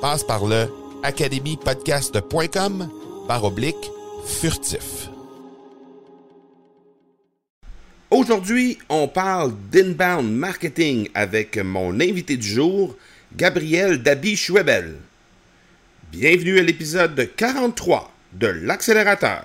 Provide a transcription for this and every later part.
Passe par le academypodcast.com par oblique furtif. Aujourd'hui, on parle d'inbound marketing avec mon invité du jour, Gabriel Dabi-Schwebel. Bienvenue à l'épisode 43 de l'accélérateur.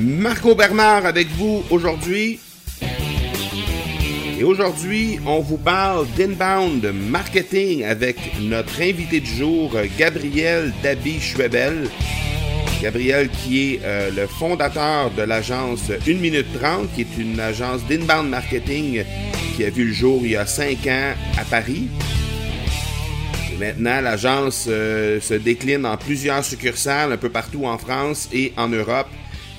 Marco Bernard avec vous aujourd'hui. Et aujourd'hui, on vous parle d'inbound marketing avec notre invité du jour, Gabriel Dabi-Schwebel. Gabriel qui est euh, le fondateur de l'agence 1 minute 30, qui est une agence d'inbound marketing qui a vu le jour il y a 5 ans à Paris. Maintenant, l'agence euh, se décline en plusieurs succursales un peu partout en France et en Europe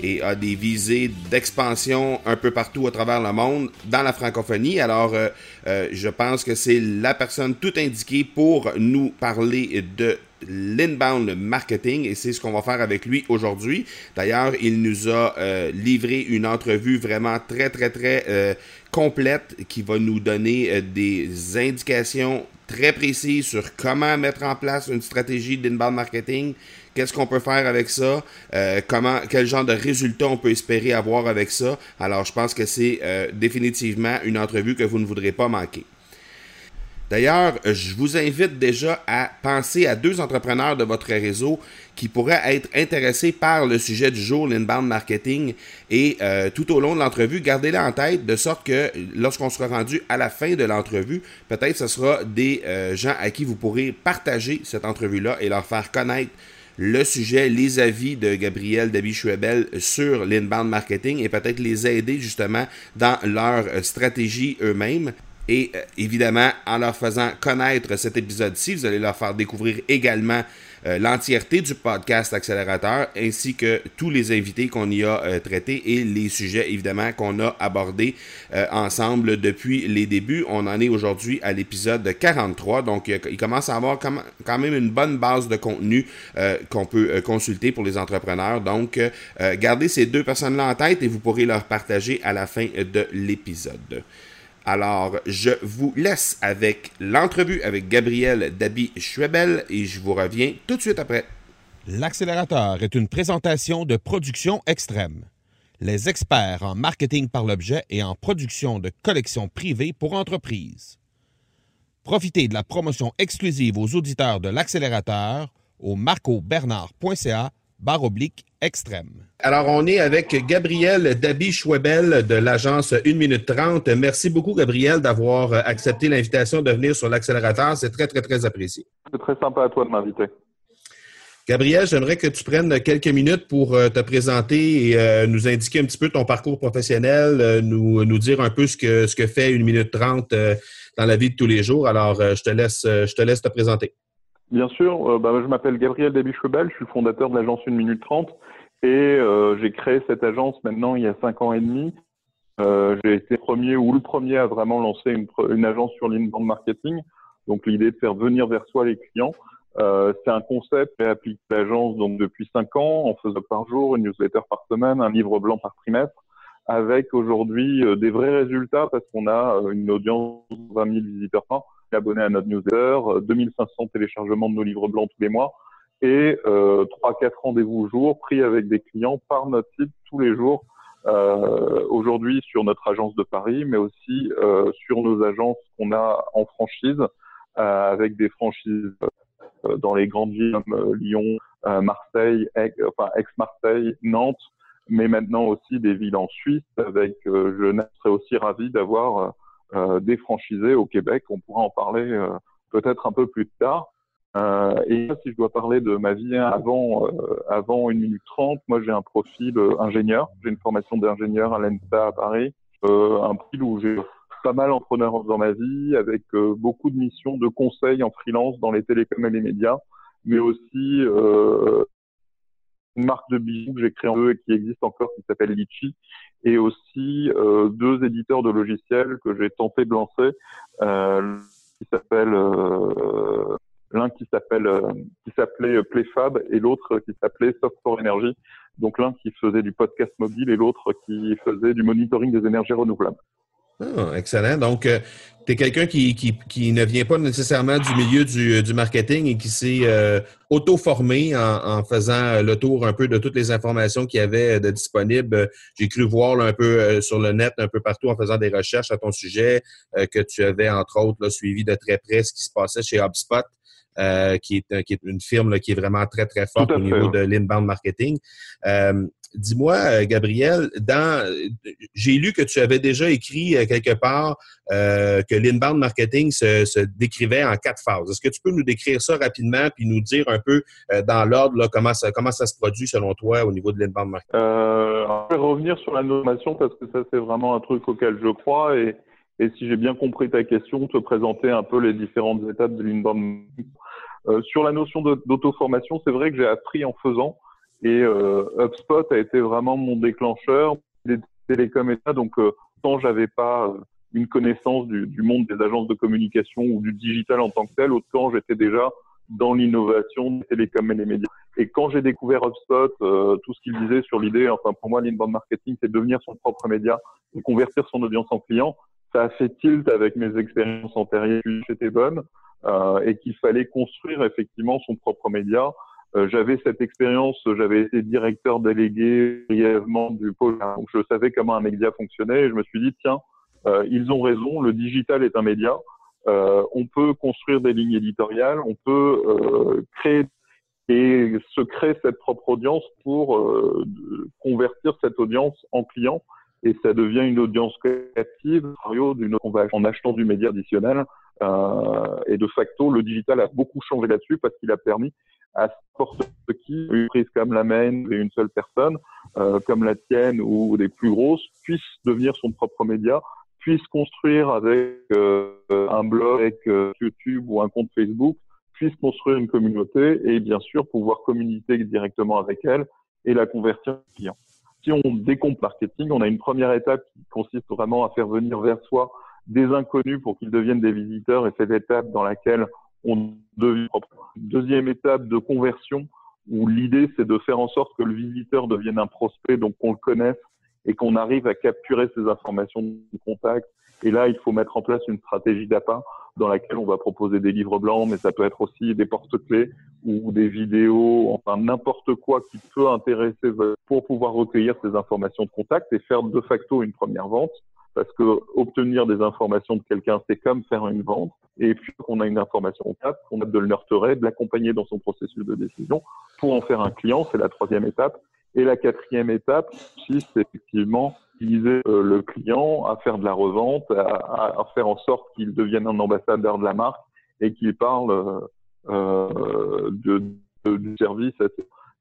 et a des visées d'expansion un peu partout à travers le monde dans la francophonie. Alors, euh, euh, je pense que c'est la personne tout indiquée pour nous parler de l'inbound marketing et c'est ce qu'on va faire avec lui aujourd'hui. D'ailleurs, il nous a euh, livré une entrevue vraiment très très très complète qui va nous donner des indications très précises sur comment mettre en place une stratégie d'inbound marketing, Qu'est-ce qu'on peut faire avec ça? Euh, comment, quel genre de résultats on peut espérer avoir avec ça? Alors, je pense que c'est euh, définitivement une entrevue que vous ne voudrez pas manquer. D'ailleurs, je vous invite déjà à penser à deux entrepreneurs de votre réseau qui pourraient être intéressés par le sujet du jour, l'inbound marketing. Et euh, tout au long de l'entrevue, gardez-les en tête de sorte que lorsqu'on sera rendu à la fin de l'entrevue, peut-être ce sera des gens à qui vous pourrez partager cette entrevue-là et leur faire connaître le sujet, les avis de Gabriel Dabi-Schwebel sur l'inbound marketing et peut-être les aider justement dans leur euh, stratégie eux-mêmes. Et euh, évidemment, en leur faisant connaître cet épisode-ci, vous allez leur faire découvrir également euh, l'entièreté du podcast Accélérateur ainsi que tous les invités qu'on y a euh, traités et les sujets évidemment qu'on a abordés ensemble depuis les débuts. On en est aujourd'hui à l'épisode 43, donc il commence à avoir quand même une bonne base de contenu qu'on peut consulter pour les entrepreneurs. Donc, gardez ces deux personnes-là en tête et vous pourrez leur partager à la fin de l'épisode. Alors, je vous laisse avec l'entrevue avec Gabriel Dabi-Schwebel et je vous reviens tout de suite après. L'accélérateur est une présentation de production extrême. Les experts en marketing par l'objet et en production de collections privées pour entreprises. Profitez de la promotion exclusive aux auditeurs de l'accélérateur au marcobernard.ca extrême. Alors, on est avec Gabriel Dabi-Schwebel de l'agence 1 minute 30. Merci beaucoup, Gabriel, d'avoir accepté l'invitation de venir sur l'accélérateur. C'est très, très, très apprécié. C'est très sympa à toi de m'inviter. Gabriel, j'aimerais que tu prennes quelques minutes pour euh, te présenter et euh, nous indiquer un petit peu ton parcours professionnel, euh, nous, nous dire un peu ce que, ce que fait une minute trente dans la vie de tous les jours. Alors, je, te laisse, je te laisse te présenter. Bien sûr, bah, je m'appelle Gabriel Dabichebel, je suis le fondateur de l'agence Une Minute Trente et j'ai créé cette agence maintenant il y a cinq ans et demi. j'ai été premier ou le premier à vraiment lancer une, agence sur l'inbound marketing. Donc l'idée de faire venir vers soi les clients. Euh, c'est un concept qui applique l'agence donc depuis cinq ans. On faisait par jour une newsletter par semaine, un livre blanc par trimestre, avec aujourd'hui euh, des vrais résultats parce qu'on a euh, une audience de 20 000 visiteurs par abonnés à notre newsletter, 2500 téléchargements de nos livres blancs tous les mois et euh, 3-4 rendez-vous au jour pris avec des clients par notre site tous les jours. Euh, aujourd'hui sur notre agence de Paris, mais aussi euh, sur nos agences qu'on a en franchise, avec des franchises dans les grandes villes comme Lyon, Marseille, Aix-Marseille, Nantes, mais maintenant aussi des villes en Suisse. Avec, je serais aussi ravi d'avoir des franchisés au Québec. On pourra en parler peut-être un peu plus tard. Euh, et si je dois parler de ma vie avant, avant une minute trente, moi j'ai un profil ingénieur. J'ai une formation d'ingénieur à l'ENSA à Paris. un profil où j'ai pas mal entrepreneur dans ma vie, avec euh, beaucoup de missions de conseil en freelance dans les télécoms et les médias, mais aussi euh, une marque de bijoux que j'ai créée en deux et qui existe encore, qui s'appelle Litchi, et aussi euh, deux éditeurs de logiciels que j'ai tenté de lancer, euh, qui s'appelle euh, l'un qui qui s'appelait Playfab et l'autre qui s'appelait Software Energy. Donc l'un qui faisait du podcast mobile et l'autre qui faisait du monitoring des énergies renouvelables. Ah, excellent. Donc, euh, tu es quelqu'un qui, qui, ne vient pas nécessairement du milieu du, du marketing et qui s'est euh, auto-formé en, faisant le tour un peu de toutes les informations qu'il y avait de disponibles. J'ai cru voir un peu euh, sur le net, un peu partout en faisant des recherches à ton sujet, que tu avais, entre autres, suivi de très près ce qui se passait chez HubSpot. Qui, est, qui, est, une firme qui est vraiment très, très forte au niveau de l'inbound marketing. Dis-moi, euh, Gabriel, dans, j'ai lu que tu avais déjà écrit euh, quelque part euh, que l'inbound marketing se, décrivait en quatre phases. Est-ce que tu peux nous décrire ça rapidement puis nous dire un peu dans l'ordre comment ça, comment ça se produit selon toi au niveau de l'inbound marketing? je vais revenir sur la nommation parce que ça, c'est vraiment un truc auquel je crois et, et si j'ai bien compris ta question, te présenter un peu les différentes étapes de l'inbound. Sur la notion d'auto-formation, c'est vrai que j'ai appris en faisant. Et euh, HubSpot a été vraiment mon déclencheur des télécoms et ça. Donc, euh, tant j'avais pas euh, une connaissance du, du, monde des agences de communication ou du digital en tant que tel, autant j'étais déjà dans l'innovation des télécoms et les médias. Et quand j'ai découvert HubSpot, euh, tout ce qu'il disait sur l'idée, enfin pour moi, l'inbound marketing, c'est devenir son propre média et convertir son audience en client. Ça a fait tilt avec mes expériences antérieures, j'étais bonne, euh, et qu'il fallait construire effectivement son propre média. Euh, j'avais cette expérience, j'avais été directeur délégué brièvement du pôle, donc je savais comment un média fonctionnait et je me suis dit, tiens, euh, ils ont raison, le digital est un média, euh, on peut construire des lignes éditoriales, on peut euh, créer et se créer cette propre audience pour euh, convertir cette audience en client et ça devient une audience créative en achetant du média additionnel euh, et de facto le digital a beaucoup changé là-dessus parce qu'il a permis à n'importe qui, une prise comme la mienne et une seule personne, euh, comme la tienne ou des plus grosses, puisse devenir son propre média, puisse construire avec euh, un blog, avec euh, YouTube ou un compte Facebook, puisse construire une communauté et bien sûr pouvoir communiquer directement avec elle et la convertir en client. Si on décompte marketing, on a une première étape qui consiste vraiment à faire venir vers soi des inconnus pour qu'ils deviennent des visiteurs. Et c'est l'étape dans laquelle on devient Deuxième étape de conversion où l'idée c'est de faire en sorte que le visiteur devienne un prospect, donc qu'on le connaisse et qu'on arrive à capturer ces informations de contact. Et là, il faut mettre en place une stratégie d'appât dans laquelle on va proposer des livres blancs, mais ça peut être aussi des porte-clés ou des vidéos, enfin n'importe quoi qui peut intéresser pour pouvoir recueillir ces informations de contact et faire de facto une première vente parce que obtenir des informations de quelqu'un, c'est comme faire une vente. Et puis, on a une information on cap, on a de le nurturer, de l'accompagner dans son processus de décision pour en faire un client, c'est la troisième étape. Et la quatrième étape, c'est effectivement utiliser euh, le client à faire de la revente, à, faire en sorte qu'il devienne un ambassadeur de la marque et qu'il parle euh, de du service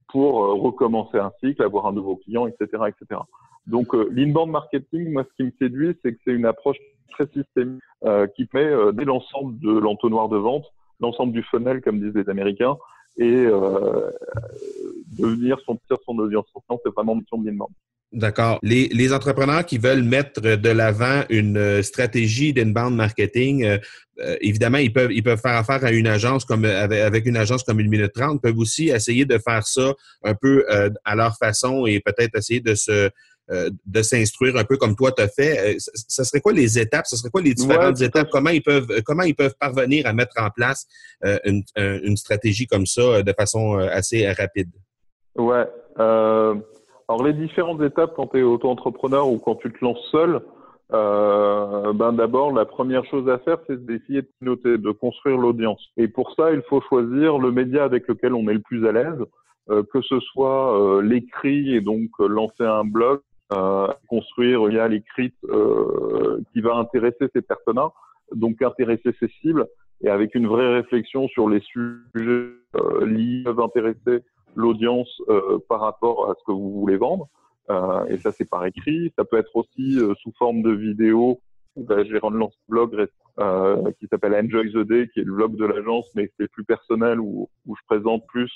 pour recommencer un cycle, avoir un nouveau client, etc., etc. Donc l'inbound marketing, moi, ce qui me séduit, c'est que c'est une approche très systémique qui met dès l'ensemble de l'entonnoir de vente, l'ensemble du funnel, comme disent les Américains, et devenir son, son audience. C'est vraiment mission de l'inbound. D'accord. Les, les, entrepreneurs qui veulent mettre de l'avant une euh, stratégie d'inbound marketing, euh, euh, évidemment, ils peuvent, ils peuvent faire affaire à une agence comme avec, une agence comme une minute trente, peuvent aussi essayer de faire ça un peu à leur façon et peut-être essayer de se de s'instruire un peu comme toi tu as fait. Ce serait quoi les étapes? Ce serait quoi les différentes étapes? Comment ils peuvent comment ils peuvent parvenir à mettre en place une, une stratégie comme ça de façon assez rapide? Ouais. Euh alors les différentes étapes quand tu es auto-entrepreneur ou quand tu te lances seul, euh, ben d'abord la première chose à faire c'est d'essayer de noter, de construire l'audience. Et pour ça il faut choisir le média avec lequel on est le plus à l'aise, euh, que ce soit euh, l'écrit et donc euh, lancer un blog, euh, construire via l'écrit qui va intéresser ces personnes donc intéresser ses cibles et avec une vraie réflexion sur les sujets liés peuvent intéresser l'audience euh, par rapport à ce que vous voulez vendre. Euh, et ça, c'est par écrit. Ça peut être aussi euh, sous forme de vidéo. Ben, j'ai un blog euh, qui s'appelle Enjoy the Day, qui est le blog de l'agence, mais c'est plus personnel, où, où, je présente plus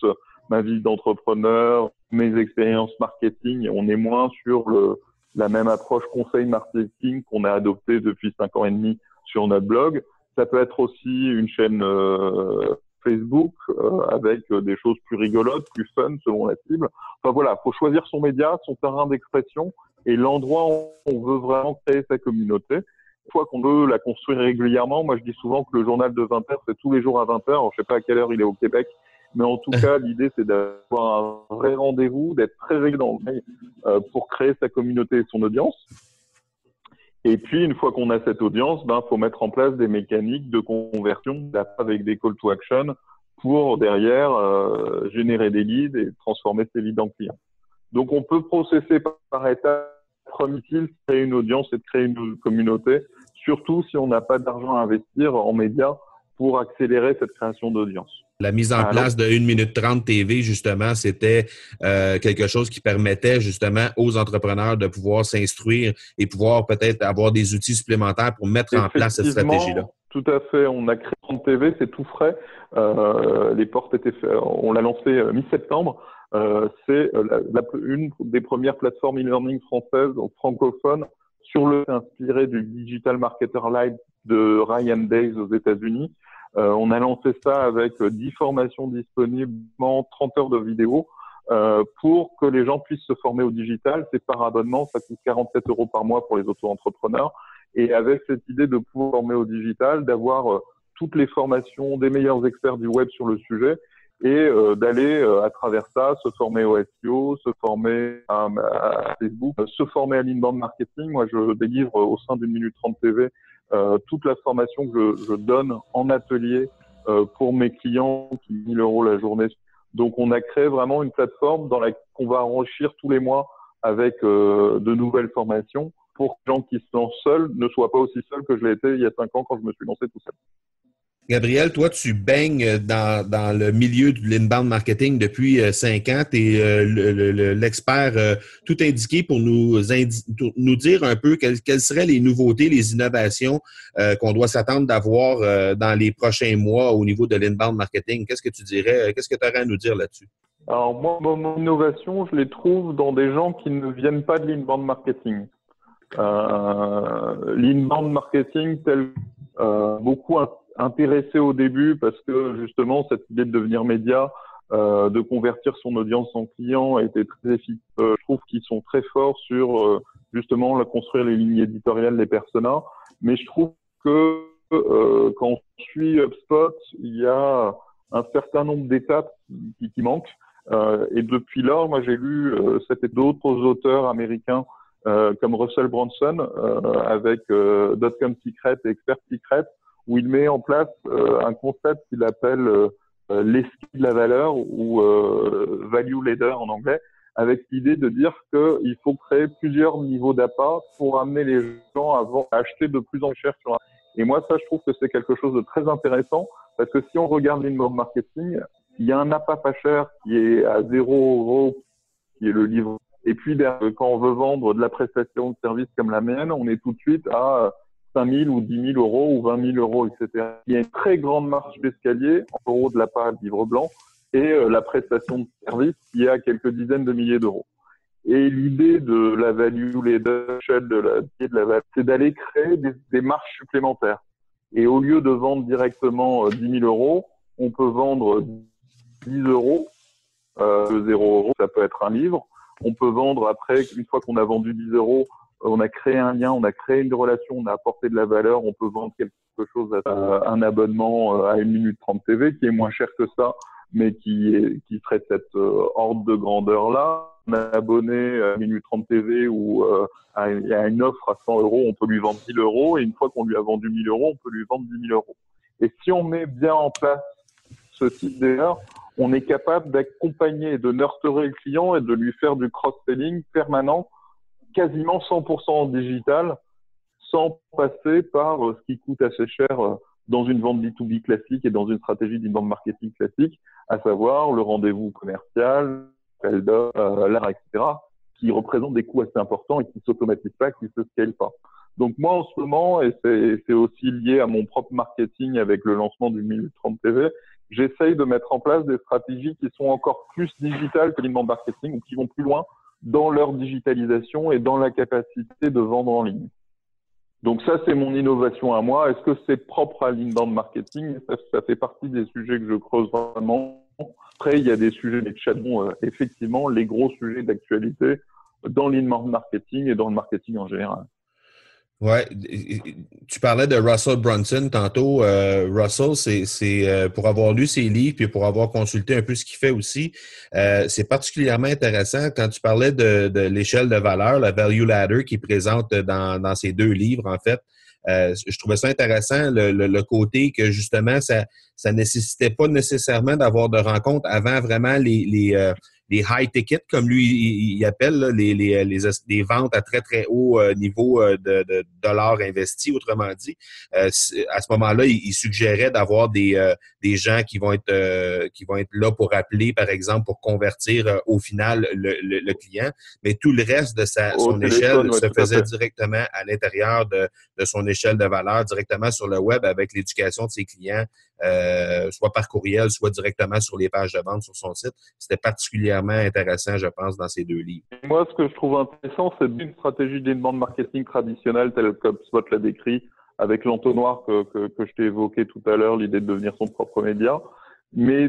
ma vie d'entrepreneur, mes expériences marketing. On est moins sur le, la même approche conseil marketing qu'on a adopté depuis cinq ans et demi sur notre blog. Ça peut être aussi une chaîne euh, Facebook euh, avec euh, des choses plus rigolotes, plus fun selon la cible. Enfin voilà, faut choisir son média, son terrain d'expression et l'endroit où on veut vraiment créer sa communauté. Une fois qu'on veut la construire régulièrement, moi je dis souvent que le journal de 20 heures, c'est tous les jours à 20 heures. Je sais pas à quelle heure il est au Québec, mais en tout cas, l'idée c'est d'avoir un vrai rendez-vous, d'être très régulier euh, pour créer sa communauté et son audience. Et puis, une fois qu'on a cette audience, ben, faut mettre en place des mécaniques de conversion avec des call to action pour derrière euh, générer des leads et transformer ces leads en clients. Donc, on peut processer par, étapes. Premier créer une audience et de créer une communauté, surtout si on n'a pas d'argent à investir en médias pour accélérer cette création d'audience. La mise en place de 1 minute 30 TV, justement, c'était euh, quelque chose qui permettait justement aux entrepreneurs de pouvoir s'instruire et pouvoir peut-être avoir des outils supplémentaires pour mettre en place cette stratégie-là. Tout à fait. On a créé 30 TV, c'est tout frais. Euh, les portes étaient faites. On l'a lancé euh, mi-septembre. Euh, c'est la, une des premières plateformes e-learning françaises, donc francophones, sur le inspiré du Digital Marketer Live de Ryan Days aux États-Unis. Euh, on a lancé ça avec 10 formations disponibles, 30 heures de vidéo euh, pour que les gens puissent se former au digital. C'est par abonnement, ça coûte 47 euros par mois pour les auto-entrepreneurs. Et avec cette idée de pouvoir former au digital, d'avoir euh, toutes les formations des meilleurs experts du web sur le sujet et d'aller à travers ça se former au SEO, se former à, Facebook, se former à l'inbound marketing. Moi, je délivre au sein d'une minute 30 TV euh, toute la formation que je, je donne en atelier euh, pour mes clients qui 1000 euros la journée. Donc, on a créé vraiment une plateforme dans laquelle on va enrichir tous les mois avec euh, de nouvelles formations pour que les gens qui se lancent seuls ne soient pas aussi seuls que je l'ai été il y a cinq ans quand je me suis lancé tout seul. Gabriel, toi, tu baignes dans, le milieu de l'inbound marketing depuis euh, cinq ans. Tu es euh, l'expert euh, tout indiqué pour nous, dire un peu quelles, seraient les nouveautés, les innovations qu'on doit s'attendre d'avoir dans les prochains mois au niveau de l'inbound marketing. Qu'est-ce que tu dirais? Qu'est-ce que tu aurais à nous dire là-dessus? Alors, moi, mon innovation, je les trouve dans des gens qui ne viennent pas de l'inbound marketing. l'inbound marketing, tel beaucoup intéressé au début parce que justement cette idée de devenir média, euh, de convertir son audience en client était très efficace. Euh, je trouve qu'ils sont très forts sur euh, justement la construire les lignes éditoriales des personas, mais je trouve que euh, quand on suit HubSpot, il y a un certain nombre d'étapes qui, qui, manquent. et depuis lors, moi j'ai lu c'était d'autres auteurs américains comme Russell Brunson avec Dotcom Secret et Expert Secret où il met en place euh, un concept qu'il appelle euh, euh l'esprit de la valeur ou value leader en anglais, avec l'idée de dire qu'il faut créer plusieurs niveaux d'appât pour amener les gens à, acheter de plus en plus cher sur un. Et moi, ça, je trouve que c'est quelque chose de très intéressant parce que si on regarde l'inbound marketing, Il y a un appât pas cher qui est à 0 euros, qui est le livre. Et puis, quand on veut vendre de la prestation de service comme la mienne, on est tout de suite à 5 000 ou 10 000 euros ou 20 000 euros, etc. Il y a une très grande marge d'escalier en euros de la part du livre blanc et euh, la prestation de service qui est à quelques dizaines de milliers d'euros. Et l'idée de la value leader, de la, de c'est d'aller créer des, marges supplémentaires. Et au lieu de vendre directement 10 euh, 000 euros, on peut vendre 10 euros, euh, 0 euros, ça peut être un livre. On peut vendre après, une fois qu'on a vendu 10 euros, on a créé un lien, on a créé une relation, on a apporté de la valeur, on peut vendre quelque chose, à, euh, un abonnement euh, à une minute 30 TV qui est moins cher que ça, mais qui, est, qui serait cette ordre de grandeur-là un abonné à Minute 30 TV ou euh, a une offre à 100 euros, on peut lui vendre 1000 euros et une fois qu'on lui a vendu 1000 euros, on peut lui vendre 10 000 euros. Et si on met bien en place ce type d'erreur, on est capable d'accompagner, de nurturer le client et de lui faire du cross-selling permanent, quasiment 100% en digital, sans passer par euh, ce qui coûte assez cher euh, dans une vente B2B classique et dans une stratégie d'inbound marketing classique, à savoir le rendez-vous commercial, euh, l'art, etc., qui représentent des coûts assez importants et qui s'automatisent pas, qui se scalent pas. Donc moi en ce moment, et c'est aussi lié à mon propre marketing avec le lancement du 1030 TV, j'essaye de mettre en place des stratégies qui sont encore plus digitales que l'inbound marketing ou qui vont plus loin dans leur digitalisation et dans la capacité de vendre en ligne. Donc ça, c'est mon innovation à moi. Est-ce que c'est propre à l'inbound marketing? Ça, ça, fait partie des sujets que je creuse vraiment après, il y a des sujets, les chatons, euh, effectivement, les gros sujets d'actualité dans l'inbound marketing et dans le marketing en général. Ouais, tu parlais de Russell Brunson tantôt. Euh, Russell, c'est euh, pour avoir lu ses livres puis pour avoir consulté un peu ce qu'il fait aussi, c'est particulièrement intéressant quand tu parlais de, l'échelle de valeur, la value ladder qui présente dans, dans ces deux livres en fait. Euh, je trouvais ça intéressant, le, le, côté que justement, ça ça nécessitait pas nécessairement d'avoir de rencontres avant vraiment les, les, euh, les high tickets, comme lui il, appelle, les, les, les, ventes à très, très haut euh, niveau euh, de, de dollars investis, autrement dit. Euh, à ce moment-là, il, suggérait d'avoir des, des gens qui vont être qui vont être là pour appeler, par exemple, pour convertir au final le, le, client. Mais tout le reste de sa, son échelle se faisait directement à l'intérieur de, de son échelle de valeur, directement sur le web avec l'éducation de ses clients, soit par courriel, soit directement sur les pages de vente sur son site. C'était particulièrement intéressant, je pense, dans ces deux livres. Moi, ce que je trouve intéressant, c'est une stratégie d'inbound marketing traditionnelle, telle que Spot l'a décrit, avec l'entonnoir que, je t'ai évoqué tout à l'heure, l'idée de devenir son propre média. Mais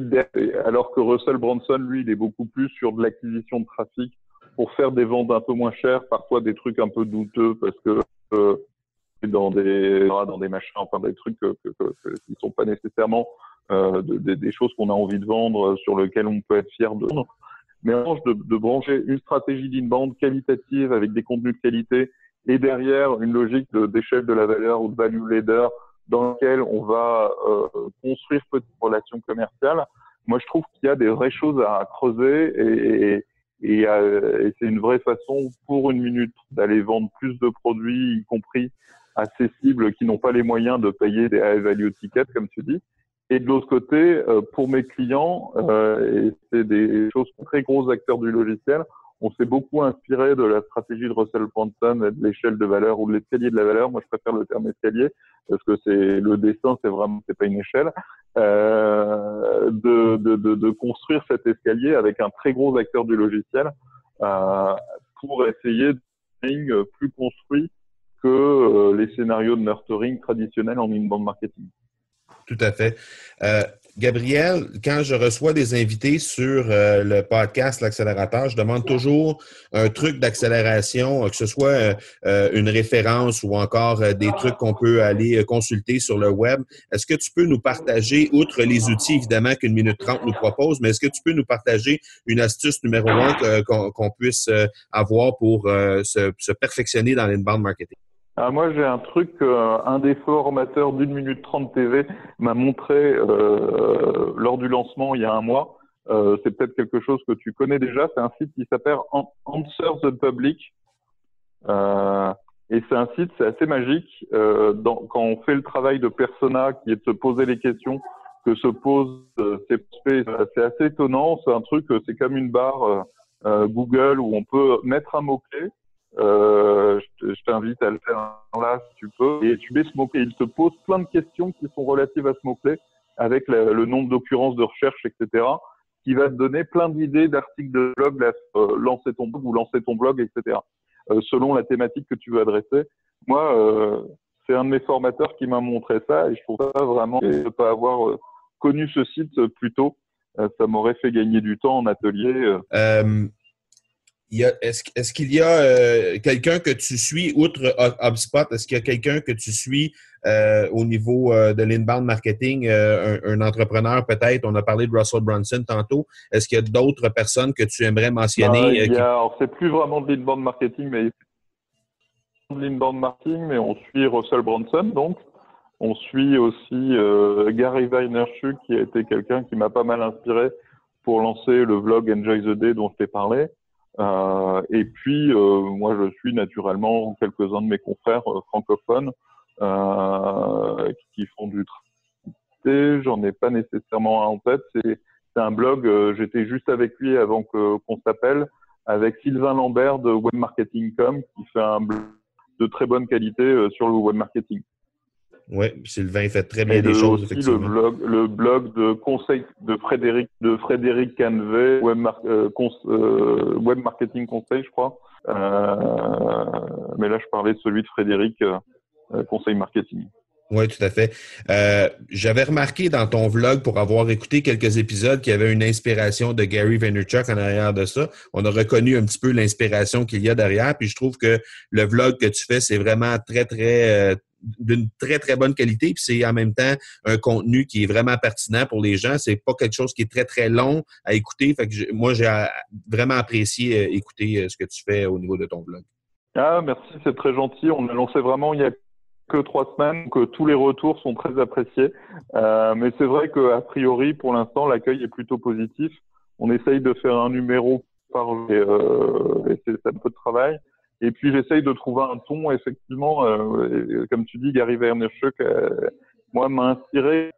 alors que Russell Branson, lui, il est beaucoup plus sur de l'acquisition de trafic pour faire des ventes un peu moins chères, parfois des trucs un peu douteux parce que euh, dans des dans des machins, enfin des trucs que, que, qui ne sont pas nécessairement euh, des choses qu'on a envie de vendre, sur lesquelles on peut être fier de mais en de, de brancher une stratégie d'inbound qualitative avec des contenus de qualité et derrière une logique d'échelle de, la valeur ou de value leader dans laquelle on va euh, construire petites relations commerciales. Moi, je trouve qu'il y a des vraies choses à creuser et, et, et, et c'est une vraie façon pour une minute d'aller vendre plus de produits, y compris accessibles, qui n'ont pas les moyens de payer des high value tickets, comme tu dis. Et de l'autre côté, euh, pour mes clients, euh, et c'est des choses très gros acteurs du logiciel, on s'est beaucoup inspiré de la stratégie de Russell Brunson de l'échelle de valeur ou de l'escalier de la valeur. Moi, je préfère le terme escalier parce que c'est le dessin, c'est vraiment, c'est pas une échelle. Euh, de, de, de, de, construire cet escalier avec un très gros acteur du logiciel euh, pour essayer de plus construit que euh, les scénarios de nurturing traditionnels en inbound marketing. Tout à fait. Euh, Gabriel, quand je reçois des invités sur euh, le podcast L'accélérateur, je demande toujours un truc d'accélération, que ce soit une référence ou encore des trucs qu'on peut aller consulter sur le web. Est-ce que tu peux nous partager, outre les outils évidemment qu'une minute trente nous propose, mais est-ce que tu peux nous partager une astuce numéro un qu'on puisse avoir pour se, se perfectionner dans l'inbound marketing? Ah, moi, j'ai un truc, euh, un des formateurs d'une minute trente TV m'a montré euh, lors du lancement il y a un mois. Euh, c'est peut-être quelque chose que tu connais déjà. C'est un site qui s'appelle Answer the Public. Euh, et c'est un site, c'est assez magique. Euh, dans, quand on fait le travail de persona, qui est de se poser les questions que se posent ces prospects. C'est assez étonnant. C'est un truc, c'est comme une barre Google où on peut mettre un mot-clé. Je t'invite à le faire là si tu peux. Et tu mets ce mot-clé. Il te pose plein de questions qui sont relatives à ce mot-clé avec le nombre d'occurrences de recherche, etc qui va te donner plein d'idées d'articles de blog, euh, lancer ton blog ou lancer ton blog, etc. Euh, selon la thématique que tu veux adresser. Moi, euh, c'est un de mes formateurs qui m'a montré ça et je trouve ça vraiment de ne pas avoir euh, connu ce site plus tôt. ça m'aurait fait gagner du temps en atelier est-ce, qu'il y a euh, quelqu'un que tu suis, outre HubSpot, est-ce qu'il y a quelqu'un que tu suis euh, au niveau euh, de l'inbound marketing, un, entrepreneur peut-être? On a parlé de Russell Brunson tantôt. Est-ce qu'il y a d'autres personnes que tu aimerais mentionner? Ben, c'est plus vraiment de l'inbound marketing, mais de l'inbound marketing, mais on suit Russell Brunson, donc. On suit aussi Gary Vaynerchuk, qui a été quelqu'un qui m'a pas mal inspiré pour lancer le vlog Enjoy the Day dont je t'ai parlé. Euh, et puis, euh, moi, je suis naturellement quelques-uns de mes confrères euh, francophones qui font du travail. J'en ai pas nécessairement un en tête. C'est un blog. J'étais juste avec lui avant qu'on s'appelle, avec Sylvain Lambert de Webmarketing.com, qui fait un blog de très bonne qualité sur le web marketing. Oui, Sylvain fait très bien des choses, Le blog, le blog de conseil de Frédéric, de Frédéric Canvet, web, euh, euh, web marketing conseil, je crois. Euh, mais là, je parlais de celui de Frédéric, conseil marketing. Oui, tout à fait. J'avais remarqué dans ton vlog, pour avoir écouté quelques épisodes, qu'il y avait une inspiration de Gary Vaynerchuk en arrière de ça. On a reconnu un petit peu l'inspiration qu'il y a derrière. Puis je trouve que le vlog que tu fais, c'est vraiment très, très, d'une très, très bonne qualité. Puis c'est en même temps un contenu qui est vraiment pertinent pour les gens. C'est pas quelque chose qui est très, très long à écouter. Fait moi, j'ai vraiment apprécié euh, écouter euh, ce que tu fais au niveau de ton blog. Ah, merci, c'est très gentil. On a lancé vraiment il y a que trois semaines, que tous les retours sont très appréciés. Euh, mais c'est vrai qu'a priori, pour l'instant, l'accueil est plutôt positif. On essaye de faire un numéro par euh, et c'est un peu de travail. Et puis j'essaye de trouver un ton, effectivement, euh, comme tu dis, Gary Vaynerchuk, euh, moi, m'a inspiré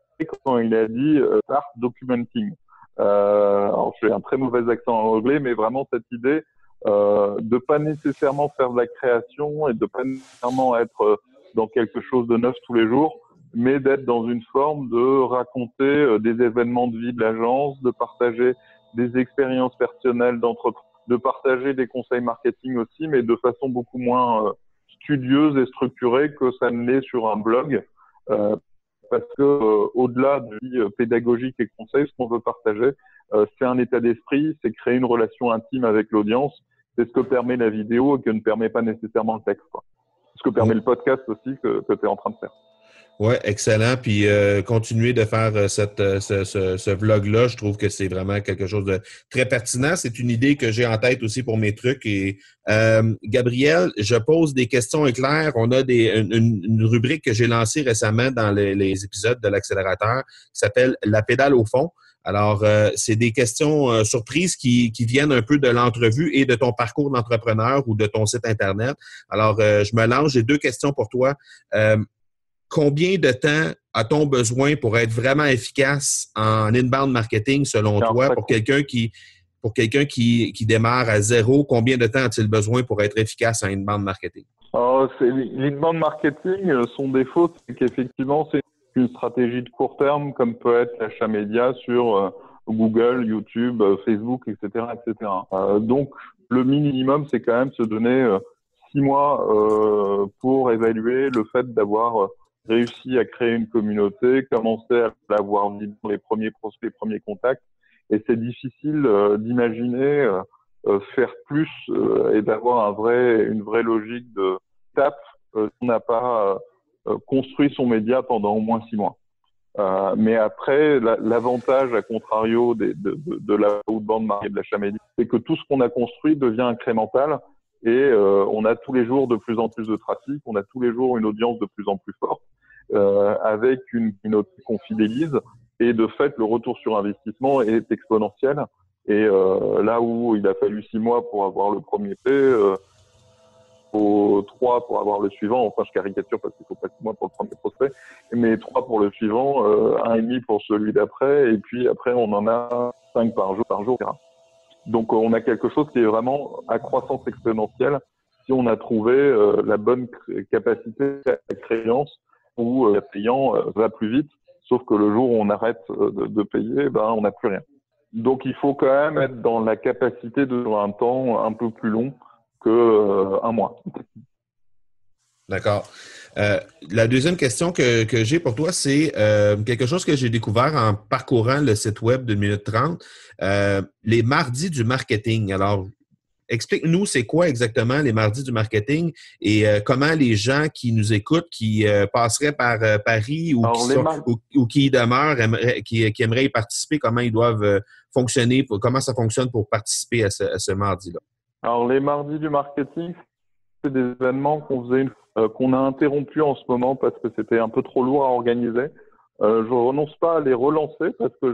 quand il a dit euh, art documenting. Euh, alors j'ai un très mauvais accent en anglais, mais vraiment cette idée euh, de pas nécessairement faire de la création et de pas nécessairement être dans quelque chose de neuf tous les jours, mais d'être dans une forme de raconter des événements de vie de l'agence, de partager des expériences personnelles d'entreprise de partager des conseils marketing aussi, mais de façon beaucoup moins euh, studieuse et structurée que ça ne l'est sur un blog. Euh, parce que euh, au-delà de vie pédagogique et conseil, ce qu'on veut partager, c'est un état d'esprit, c'est créer une relation intime avec l'audience. C'est ce que permet la vidéo et que ne permet pas nécessairement le texte. Quoi. Ce que permet le podcast aussi que, que tu es en train de faire. Oui, excellent. Puis euh, continuer de faire euh, cette, euh, ce, ce, ce vlog-là, je trouve que c'est vraiment quelque chose de très pertinent. C'est une idée que j'ai en tête aussi pour mes trucs. Et euh, Gabriel, je pose des questions éclairs. On a des, une, une rubrique que j'ai lancée récemment dans les, les épisodes de l'accélérateur qui s'appelle La pédale au fond. Alors, c'est des questions surprises qui, qui, viennent un peu de l'entrevue et de ton parcours d'entrepreneur ou de ton site Internet. Alors, je me lance. J'ai deux questions pour toi combien de temps a-t-on besoin pour être vraiment efficace en inbound marketing selon toi pour quelqu'un qui pour quelqu'un qui, qui, démarre à zéro, combien de temps a-t-il besoin pour être efficace en inbound marketing? L'inbound marketing, euh, son défaut, c'est qu'effectivement, c'est une stratégie de court terme, comme peut être l'achat média sur euh, Google, YouTube, euh, Facebook, etc., etc. donc, le minimum, c'est quand même se donner six mois pour évaluer le fait d'avoir réussi à créer une communauté, commencer à l'avoir dans les premiers les premiers contacts. Et c'est difficile euh, d'imaginer euh, euh, faire plus et d'avoir un vrai, une vraie logique de tape si on n'a pas construit son média pendant au moins six mois. mais après, l'avantage, à contrario de, de, de la outbound market de l'achat média, c'est que tout ce qu'on a construit devient incrémental et on a tous les jours de plus en plus de trafic, on a tous les jours une audience de plus en plus forte euh, avec une communauté qu'on fidélise. Et de fait, le retour sur investissement est exponentiel. Et euh, là où il a fallu six mois pour avoir le premier P, euh, faut trois pour avoir le suivant. Enfin, je caricature parce qu'il faut pas six mois pour le premier prospect, mais trois pour le suivant, euh, un et demi pour celui d'après, et puis après on en a cinq par jour, par jour. Donc on a quelque chose qui est vraiment à croissance exponentielle si on a trouvé euh, la bonne capacité à créance où euh, payant euh, va plus vite. Sauf que le jour où on arrête euh, de, payer, ben on n'a plus rien. Donc il faut quand même être dans la capacité de un temps un peu plus long que euh, un mois. D'accord. La deuxième question que, que j'ai pour toi, c'est quelque chose que j'ai découvert en parcourant le site web de minute 30, euh, les mardis du marketing. Alors, explique-nous c'est quoi exactement les mardis du marketing et euh, comment les gens qui nous écoutent, qui euh, passeraient par euh, Paris ou Alors, qui, les sont- mar- ou, ou qui y demeurent, aimeraient- qui, qui aimeraient y participer, comment ils doivent euh, fonctionner, pour- comment ça fonctionne pour participer à ce, à ce mardi-là? Alors les mardis du marketing, c'est des événements qu'on faisait qu'on a interrompu en ce moment parce que c'était un peu trop lourd à organiser. Euh, je renonce pas à les relancer parce que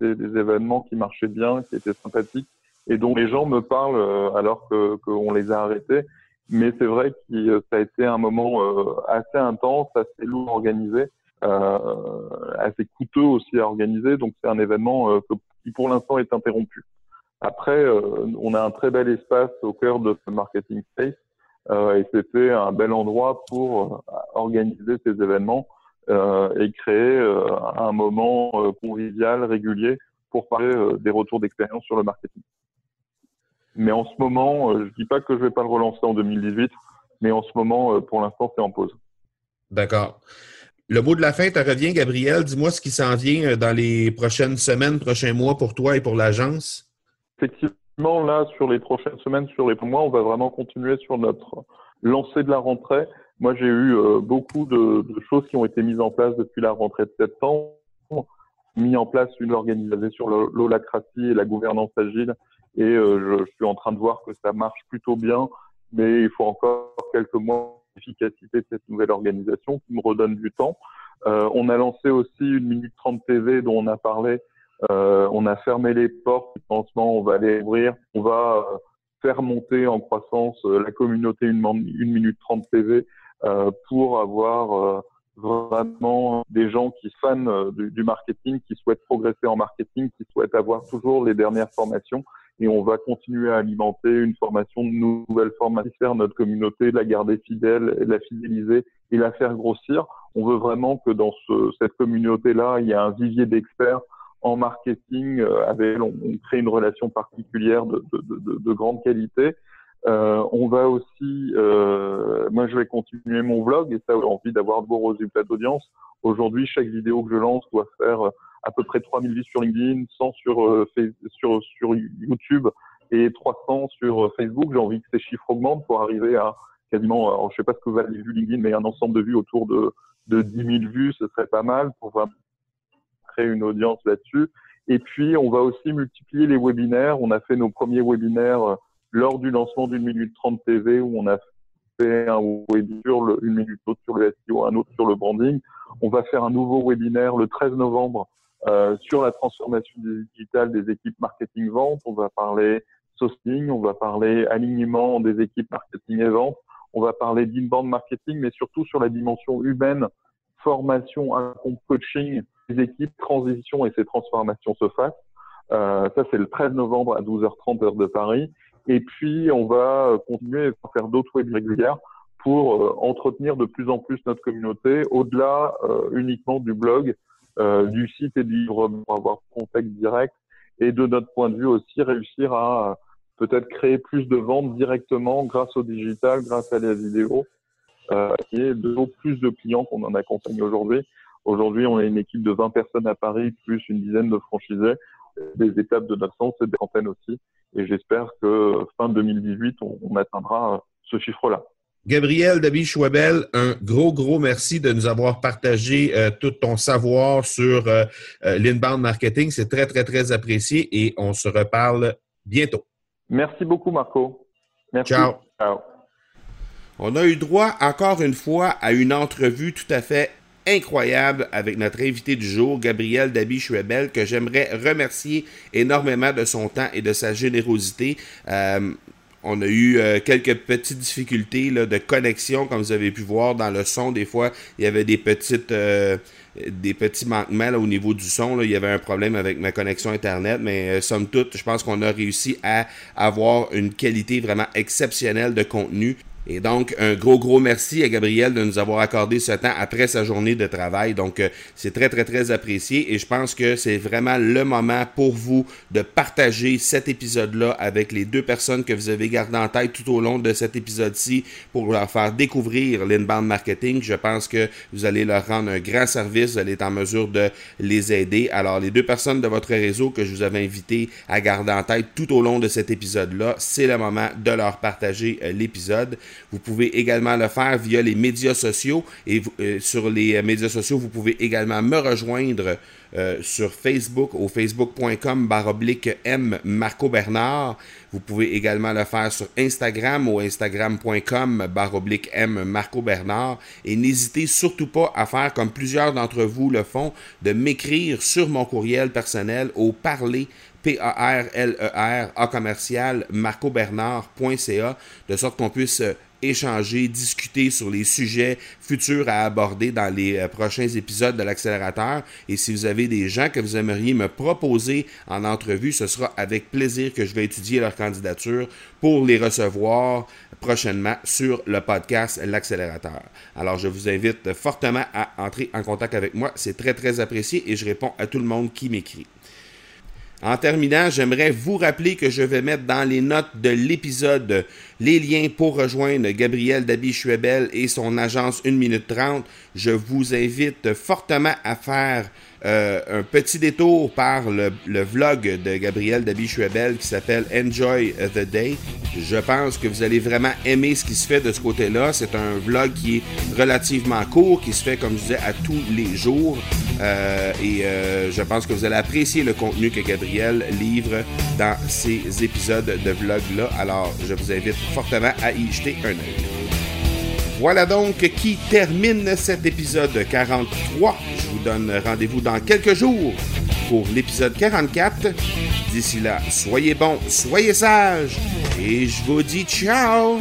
j'ai des événements qui marchaient bien, qui étaient sympathiques et dont les gens me parlent euh, alors que qu'on les a arrêtés. Mais c'est vrai que euh, ça a été un moment euh, assez intense, assez lourd à organiser, assez coûteux aussi à organiser. Donc c'est un événement qui pour l'instant est interrompu. Après, on a un très bel espace au cœur de ce marketing space et c'était un bel endroit pour organiser ces événements et créer un moment convivial, régulier pour parler des retours d'expérience sur le marketing. Mais en ce moment, euh, je dis pas que je vais pas le relancer en 2018, mais en ce moment, euh, pour l'instant, c'est en pause. D'accord. Le mot de la fin te revient, Gabriel. Dis-moi ce qui s'en vient euh, dans les prochaines semaines, prochains mois pour toi et pour l'agence. Effectivement, là, sur les prochaines semaines, sur les mois, on va vraiment continuer sur notre lancée de la rentrée. Moi, j'ai eu euh, beaucoup de, de choses qui ont été mises en place depuis la rentrée de septembre, mis en place une organisation sur l'holacratie et la gouvernance agile, et euh, je, je suis en train de voir que ça marche plutôt bien, mais il faut encore quelques mois d'efficacité de cette nouvelle organisation qui me redonne du temps. Euh, on a lancé aussi une minute 30 TV dont on a parlé euh, on a fermé les portes du lancement, on va les ouvrir. On va faire monter en croissance la communauté une, minute 30 TV euh, pour avoir euh, vraiment des gens qui fans du, du marketing, qui souhaitent progresser en marketing, qui souhaitent avoir toujours les dernières formations. Et on va continuer à alimenter une formation de nouvelles formations, faire notre communauté, la garder fidèle, la fidéliser et la faire grossir. On veut vraiment que dans ce, cette communauté-là, il y ait un vivier d'experts en marketing euh, avec on, on crée une relation particulière de, de, de, de grande qualité. Euh, on va aussi, euh, moi je vais continuer mon vlog et ça j'ai envie d'avoir de beaux résultats d'audience. Aujourd'hui, chaque vidéo que je lance doit faire à peu près 3000 vues sur LinkedIn, 100 sur, euh, sur, sur YouTube et 300 sur euh, Facebook. J'ai envie que ces chiffres augmentent pour arriver à quasiment, alors je sais pas ce que valent les vues LinkedIn, mais un ensemble de vues autour de, de 10 000 vues, ce serait pas mal pour vraiment créer une audience là-dessus. Et puis, on va aussi multiplier les webinaires. On a fait nos premiers webinaires euh, lors du lancement d'une minute 30 TV où on a fait un webinaire sur le, une minute l'autre sur le SEO, un autre sur le branding. On va faire un nouveau webinaire le 13 novembre euh, sur la transformation digitale des équipes marketing vente. On va parler sourcing, on va parler alignement des équipes marketing et vente. On va parler d'inbound marketing, mais surtout sur la dimension humaine, formation, coaching des équipes, transition et ces transformations se fassent. Euh, ça, c'est le 13 novembre à 12h30 heure de Paris. Et puis, on va continuer à faire d'autres webs régulières pour euh, entretenir de plus en plus notre communauté, au-delà euh, uniquement du blog, du site et du livre, pour avoir contact direct. Et de notre point de vue aussi, réussir à peut-être créer plus de ventes directement grâce au digital, grâce à la vidéo, euh, et de plus de clients qu'on en accompagne aujourd'hui. Aujourd'hui, on a une équipe de 20 personnes à Paris, plus une dizaine de franchisés. Des étapes de notre sens et des antennes aussi. Et j'espère que fin 2018, on, on atteindra ce chiffre-là. Gabriel Dabi-Schwebel, un gros, gros merci de nous avoir partagé euh, tout ton savoir sur euh, euh, l'inbound marketing. C'est très, très, très apprécié et on se reparle bientôt. Merci beaucoup, Marco. Merci. Ciao. Ciao. On a eu droit encore une fois à une entrevue tout à fait incroyable avec notre invité du jour, Gabriel Dabi-Schwebel, que j'aimerais remercier énormément de son temps et de sa générosité. Euh, On a eu euh, quelques petites difficultés de connexion, comme vous avez pu voir dans le son. Des fois, il y avait des petites euh, des petits manquements au niveau du son. Il y avait un problème avec ma connexion Internet, mais euh, somme toute, je pense qu'on a réussi à avoir une qualité vraiment exceptionnelle de contenu. Et donc, un gros, gros merci à Gabriel de nous avoir accordé ce temps après sa journée de travail. Donc, euh, c'est très, très, très apprécié et je pense que c'est vraiment le moment pour vous de partager cet épisode-là avec les deux personnes que vous avez gardées en tête tout au long de cet épisode-ci pour leur faire découvrir l'inbound marketing. Je pense que vous allez leur rendre un grand service, vous allez être en mesure de les aider. Alors, les deux personnes de votre réseau que je vous avais invité à garder en tête tout au long de cet épisode-là, c'est le moment de leur partager euh, l'épisode. Vous pouvez également le faire via les médias sociaux et euh, sur les euh, médias sociaux, vous pouvez également me rejoindre euh, sur Facebook au facebook.com baroblique M Marco Bernard. Vous pouvez également le faire sur Instagram au instagram.com baroblique M Marco Bernard. Et n'hésitez surtout pas à faire comme plusieurs d'entre vous le font, de m'écrire sur mon courriel personnel au parler P-A-R-L-E-R, A commercial, marcobernard.ca, de sorte qu'on puisse échanger, discuter sur les sujets futurs à aborder dans les euh, prochains épisodes de l'accélérateur. Et si vous avez des gens que vous aimeriez me proposer en entrevue, ce sera avec plaisir que je vais étudier leur candidature pour les recevoir prochainement sur le podcast L'accélérateur. Alors je vous invite fortement à entrer en contact avec moi. C'est très très apprécié et je réponds à tout le monde qui m'écrit. En terminant, j'aimerais vous rappeler que je vais mettre dans les notes de l'épisode les liens pour rejoindre Gabriel Dabi-Schwebel et son agence 1 minute 30. Je vous invite fortement à faire un petit détour par le, vlog de Gabriel Dabi-Schwebel qui s'appelle Enjoy the Day. Je pense que vous allez vraiment aimer ce qui se fait de ce côté-là. C'est un vlog qui est relativement court, qui se fait, comme je disais, à tous les jours. Euh, et euh, je pense que vous allez apprécier le contenu que Gabriel livre dans ces épisodes de vlog-là. Alors, je vous invite fortement à y jeter un œil. Voilà donc qui termine cet épisode 43. Je vous donne rendez-vous dans quelques jours pour l'épisode 44. D'ici là, soyez bons, soyez sages et je vous dis ciao